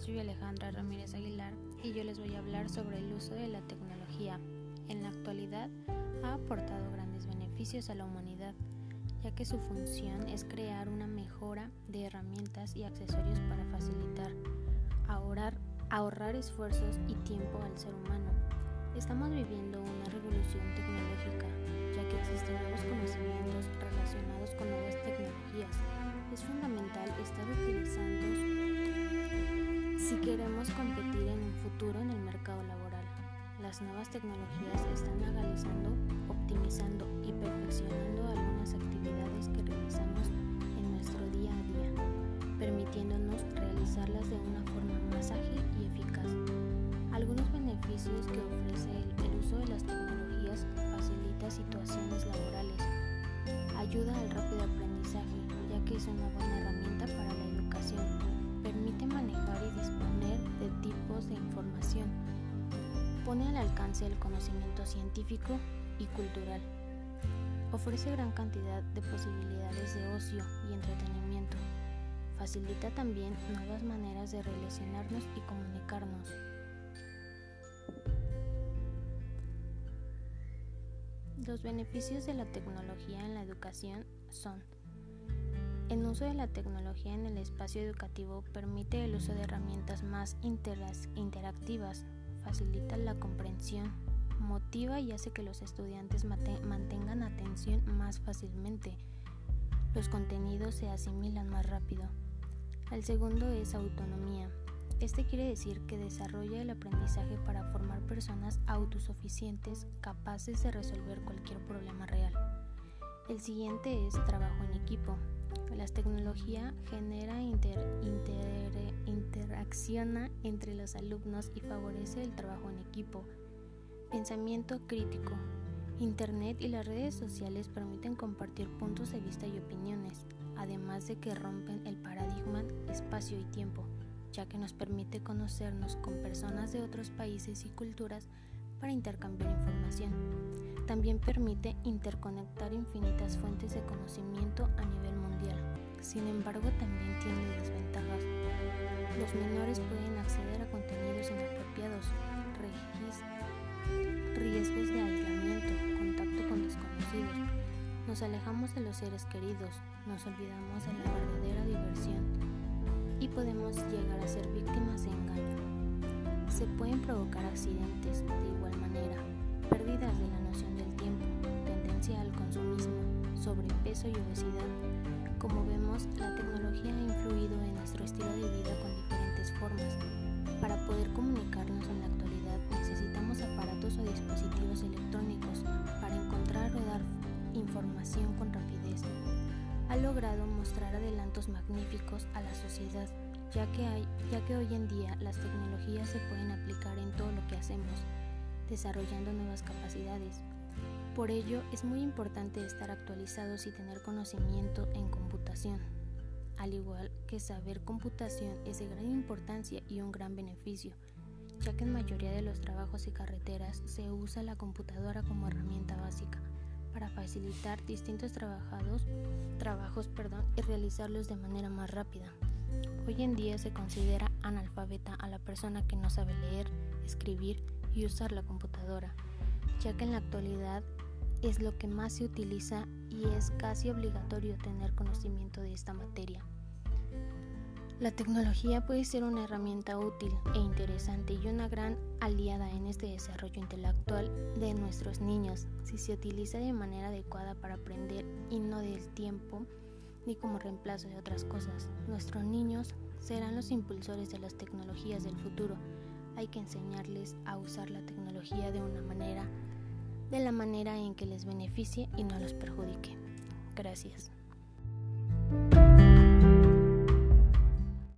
soy Alejandra Ramírez Aguilar y yo les voy a hablar sobre el uso de la tecnología. En la actualidad ha aportado grandes beneficios a la humanidad, ya que su función es crear una mejora de herramientas y accesorios para facilitar, ahorrar, ahorrar esfuerzos y tiempo al ser humano. Estamos viviendo una revolución tecnológica, ya que existen nuevos conocimientos relacionados con nuevas tecnologías. Es fundamental estar utilizando si queremos competir en un futuro en el mercado laboral. Las nuevas tecnologías están analizando, optimizando y perfeccionando algunas actividades que realizamos en nuestro día a día, permitiéndonos realizarlas de una forma más ágil y eficaz. Algunos beneficios que ofrece el uso de las tecnologías facilita situaciones laborales, ayuda al rápido aprendizaje, ya que es una buena herramienta para la educación permite manejar y disponer de tipos de información, pone al alcance el conocimiento científico y cultural, ofrece gran cantidad de posibilidades de ocio y entretenimiento, facilita también nuevas maneras de relacionarnos y comunicarnos. Los beneficios de la tecnología en la educación son el uso de la tecnología en el espacio educativo permite el uso de herramientas más interactivas, facilita la comprensión, motiva y hace que los estudiantes mantengan atención más fácilmente. Los contenidos se asimilan más rápido. El segundo es autonomía. Este quiere decir que desarrolla el aprendizaje para formar personas autosuficientes capaces de resolver cualquier problema real. El siguiente es trabajo en equipo. La tecnología genera inter, interacciona entre los alumnos y favorece el trabajo en equipo. Pensamiento crítico. Internet y las redes sociales permiten compartir puntos de vista y opiniones, además de que rompen el paradigma espacio y tiempo, ya que nos permite conocernos con personas de otros países y culturas para intercambiar información. También permite interconectar infinitas fuentes de conocimiento a nivel mundial. Sin embargo, también tiene desventajas. Los menores pueden acceder a contenidos inapropiados, riesgos de aislamiento, contacto con desconocidos. Nos alejamos de los seres queridos, nos olvidamos de la verdadera diversión y podemos llegar a ser víctimas. Se pueden provocar accidentes de igual manera, pérdidas de la noción del tiempo, tendencia al consumismo, sobrepeso y obesidad. Como vemos, la tecnología ha influido en nuestro estilo de vida con diferentes formas. Para poder comunicarnos en la actualidad logrado mostrar adelantos magníficos a la sociedad ya que, hay, ya que hoy en día las tecnologías se pueden aplicar en todo lo que hacemos, desarrollando nuevas capacidades. Por ello es muy importante estar actualizados y tener conocimiento en computación. Al igual que saber computación es de gran importancia y un gran beneficio, ya que en mayoría de los trabajos y carreteras se usa la computadora como herramienta básica facilitar distintos trabajados, trabajos perdón, y realizarlos de manera más rápida. Hoy en día se considera analfabeta a la persona que no sabe leer, escribir y usar la computadora, ya que en la actualidad es lo que más se utiliza y es casi obligatorio tener conocimiento de esta materia. La tecnología puede ser una herramienta útil e interesante y una gran aliada en este desarrollo intelectual de nuestros niños si se utiliza de manera adecuada para aprender y no del tiempo ni como reemplazo de otras cosas. Nuestros niños serán los impulsores de las tecnologías del futuro. Hay que enseñarles a usar la tecnología de una manera, de la manera en que les beneficie y no los perjudique. Gracias.